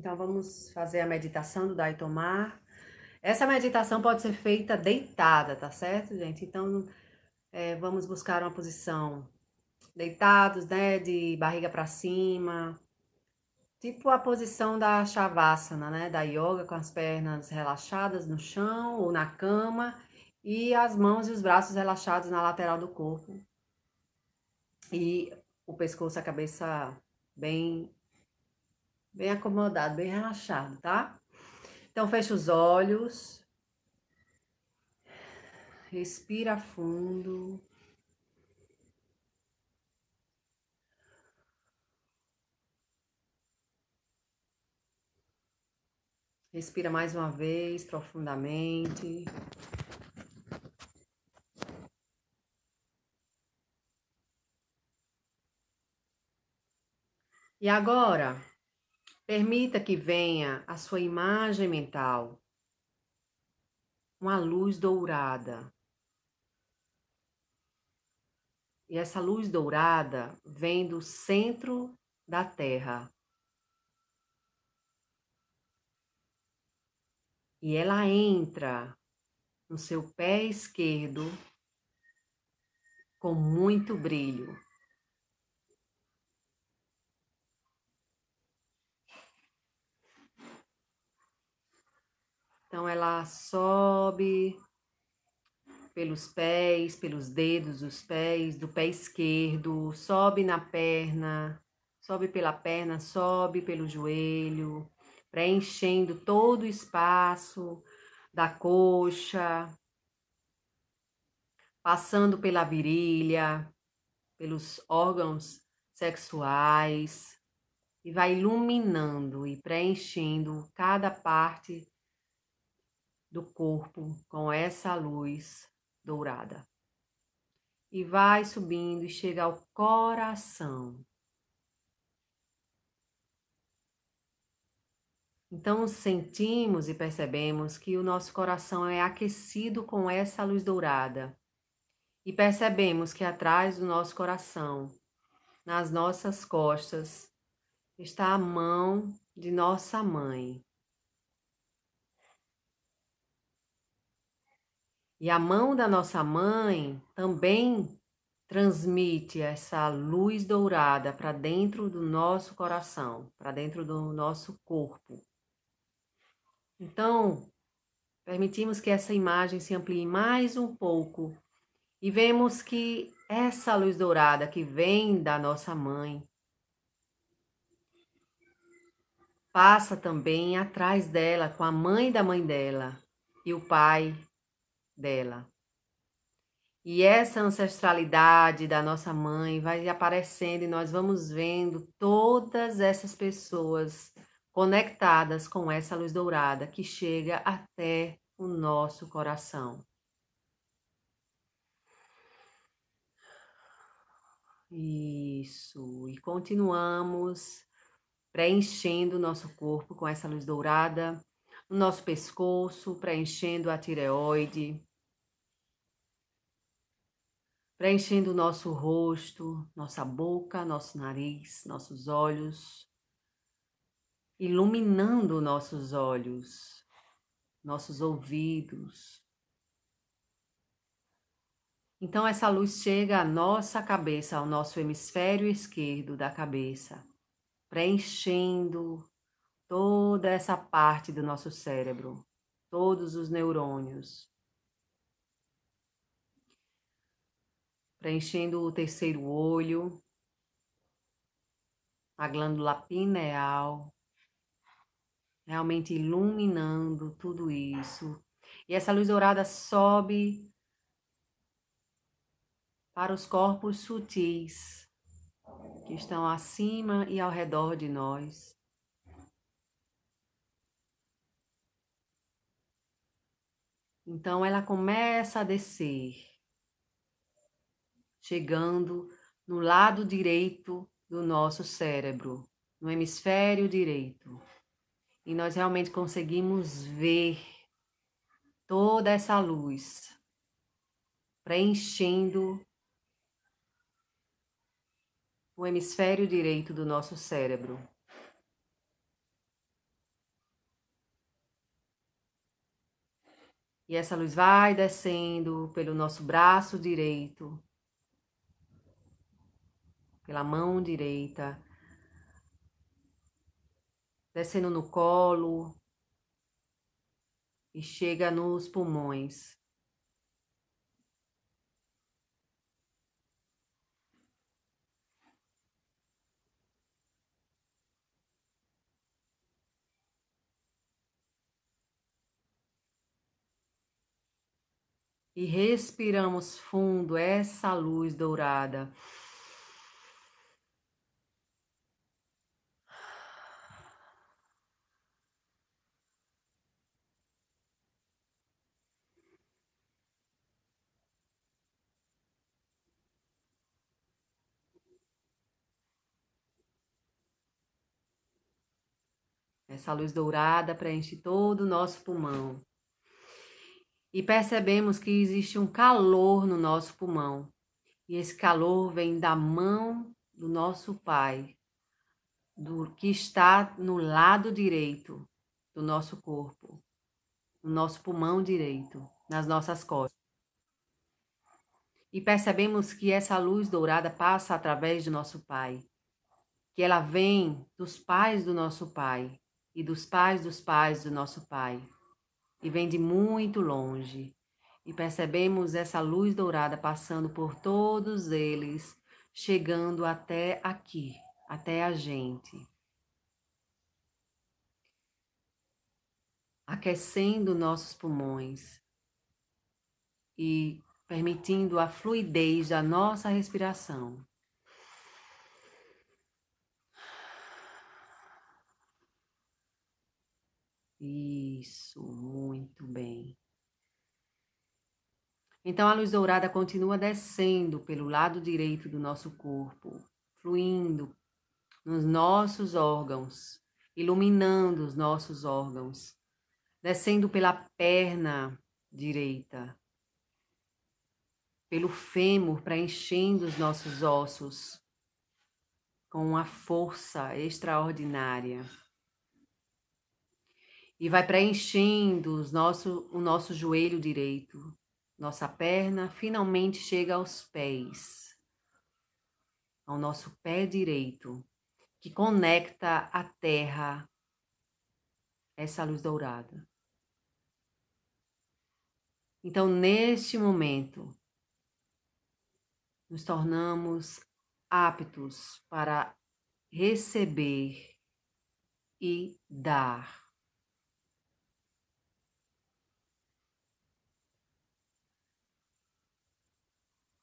Então vamos fazer a meditação do Dai Tomar. Essa meditação pode ser feita deitada, tá certo, gente? Então é, vamos buscar uma posição deitados, né, de barriga para cima, tipo a posição da Shavasana, né, da yoga, com as pernas relaxadas no chão ou na cama e as mãos e os braços relaxados na lateral do corpo. E o pescoço, a cabeça bem bem acomodado, bem relaxado, tá? Então fecha os olhos. Respira fundo. Respira mais uma vez profundamente. E agora, permita que venha a sua imagem mental, uma luz dourada. E essa luz dourada vem do centro da Terra. E ela entra no seu pé esquerdo com muito brilho. Então ela sobe pelos pés, pelos dedos dos pés, do pé esquerdo, sobe na perna, sobe pela perna, sobe pelo joelho, preenchendo todo o espaço da coxa, passando pela virilha, pelos órgãos sexuais e vai iluminando e preenchendo cada parte do corpo com essa luz dourada. E vai subindo e chega ao coração. Então sentimos e percebemos que o nosso coração é aquecido com essa luz dourada. E percebemos que atrás do nosso coração, nas nossas costas, está a mão de nossa mãe, E a mão da nossa mãe também transmite essa luz dourada para dentro do nosso coração, para dentro do nosso corpo. Então, permitimos que essa imagem se amplie mais um pouco e vemos que essa luz dourada que vem da nossa mãe passa também atrás dela com a mãe da mãe dela e o pai dela. E essa ancestralidade da nossa mãe vai aparecendo e nós vamos vendo todas essas pessoas conectadas com essa luz dourada que chega até o nosso coração. Isso, e continuamos preenchendo o nosso corpo com essa luz dourada, o nosso pescoço, preenchendo a tireoide, preenchendo nosso rosto, nossa boca, nosso nariz, nossos olhos, iluminando nossos olhos, nossos ouvidos. Então, essa luz chega à nossa cabeça, ao nosso hemisfério esquerdo da cabeça, preenchendo toda essa parte do nosso cérebro, todos os neurônios, preenchendo o terceiro olho, a glândula pineal, realmente iluminando tudo isso. E essa luz dourada sobe para os corpos sutis que estão acima e ao redor de nós. Então ela começa a descer chegando no lado direito do nosso cérebro, no hemisfério direito. E nós realmente conseguimos ver toda essa luz preenchendo o hemisfério direito do nosso cérebro. E essa luz vai descendo pelo nosso braço direito, pela mão direita, descendo no colo e chega nos pulmões. e respiramos fundo essa luz dourada. Essa luz dourada preenche todo o nosso pulmão e percebemos que existe um calor no nosso pulmão. E esse calor vem da mão do nosso Pai, do que está no lado direito do nosso corpo, no nosso pulmão direito, nas nossas costas. E percebemos que essa luz dourada passa através do nosso Pai, que ela vem dos pais do nosso Pai e dos pais dos pais do nosso Pai e vem de muito longe. E percebemos essa luz dourada passando por todos eles, chegando até aqui, até a gente. Aquecendo nossos pulmões e permitindo a fluidez da nossa respiração. Isso, muito bem. Então a luz dourada continua descendo pelo lado direito do nosso corpo, fluindo nos nossos órgãos, iluminando os nossos órgãos, descendo pela perna direita, pelo fêmur, preenchendo os nossos ossos com uma força extraordinária e vai preenchendo os nosso, o nosso joelho direito. Nossa perna finalmente chega aos pés, ao nosso pé direito, que conecta a terra, essa luz dourada. Então, neste momento, nos tornamos aptos para receber e dar.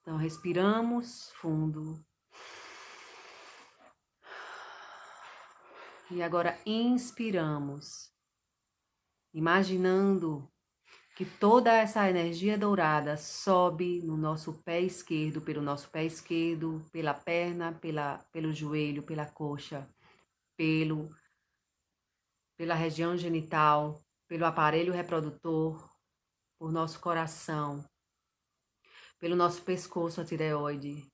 Então, respiramos fundo. E agora inspiramos, imaginando que toda essa energia dourada sobe no nosso pé esquerdo, pelo nosso pé esquerdo, pela perna, pela, pelo joelho, pela coxa, pelo, pela região genital, pelo aparelho reprodutor, por nosso coração, pelo nosso pescoço, a tireoide,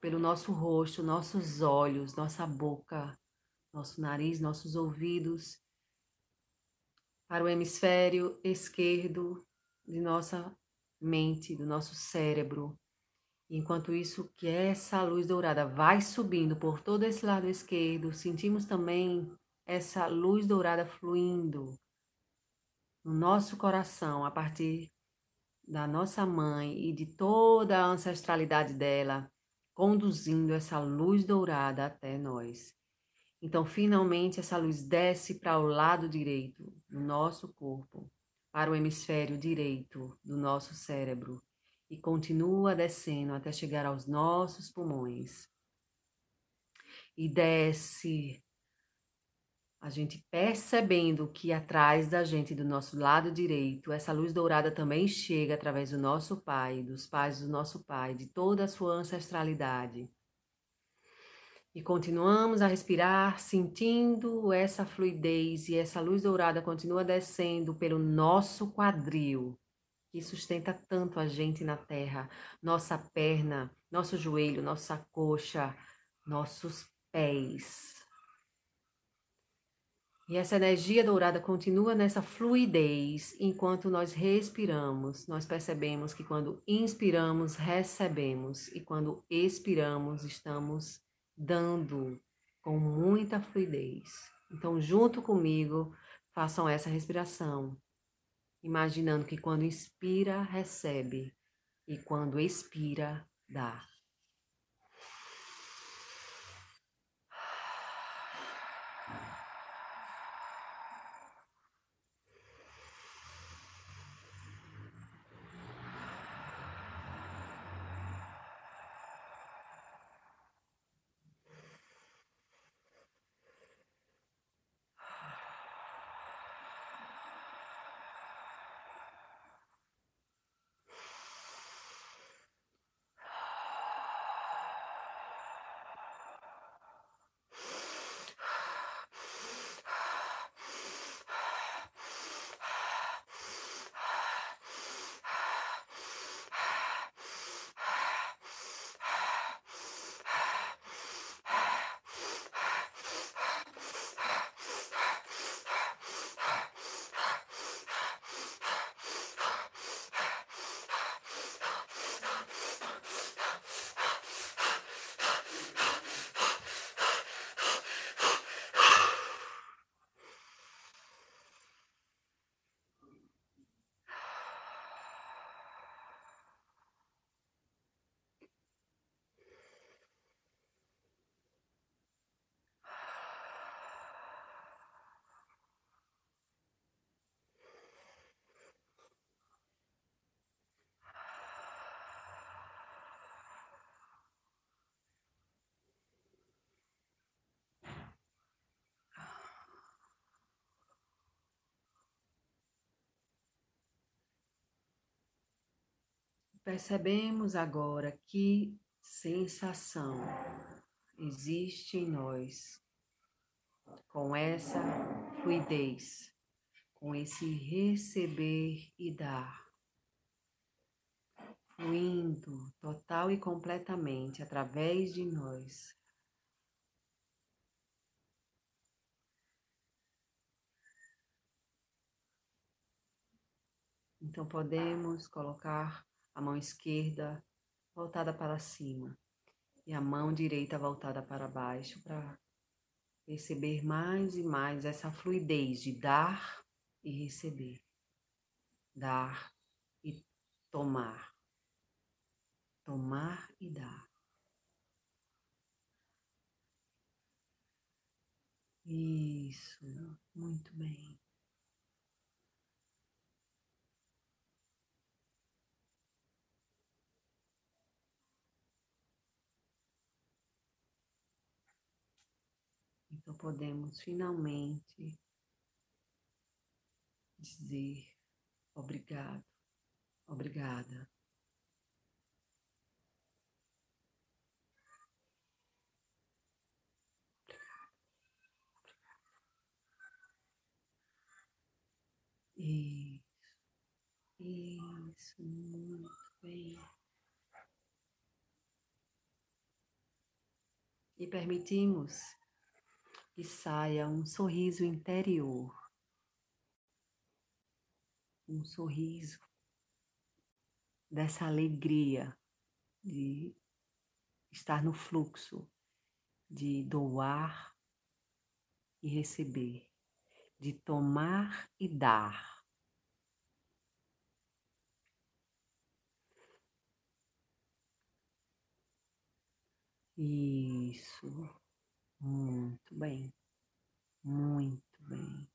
pelo nosso rosto, nossos olhos, nossa boca, nosso nariz, nossos ouvidos, para o hemisfério esquerdo de nossa mente, do nosso cérebro. Enquanto isso, que essa luz dourada vai subindo por todo esse lado esquerdo, sentimos também essa luz dourada fluindo no nosso coração a partir da nossa mãe e de toda a ancestralidade dela, conduzindo essa luz dourada até nós. Então, finalmente, essa luz desce para o lado direito do nosso corpo, para o hemisfério direito do nosso cérebro e continua descendo até chegar aos nossos pulmões. E desce a gente percebendo que atrás da gente, do nosso lado direito, essa luz dourada também chega através do nosso pai, dos pais do nosso pai, de toda a sua ancestralidade. E continuamos a respirar, sentindo essa fluidez e essa luz dourada continua descendo pelo nosso quadril, que sustenta tanto a gente na terra, nossa perna, nosso joelho, nossa coxa, nossos pés E essa energia dourada continua nessa fluidez enquanto nós respiramos. Nós percebemos que quando inspiramos, recebemos, e quando expiramos, estamos dando com muita fluidez. Então, junto comigo, façam essa respiração, imaginando que quando inspira, recebe, e quando expira, dá. Percebemos agora que sensação existe em nós com essa fluidez, com esse receber e dar, fluindo total e completamente através de nós. Então podemos colocar a mão esquerda voltada para cima e a mão direita voltada para baixo para perceber mais e mais essa fluidez de dar e receber, dar e tomar, tomar e dar. Isso, muito bem. Então podemos finalmente dizer obrigado, obrigada. Isso, isso, muito bem. E permitimos que saia um sorriso interior, um sorriso dessa alegria de estar no fluxo, de doar e receber, de tomar e dar. Isso. Muito bem, muito bem.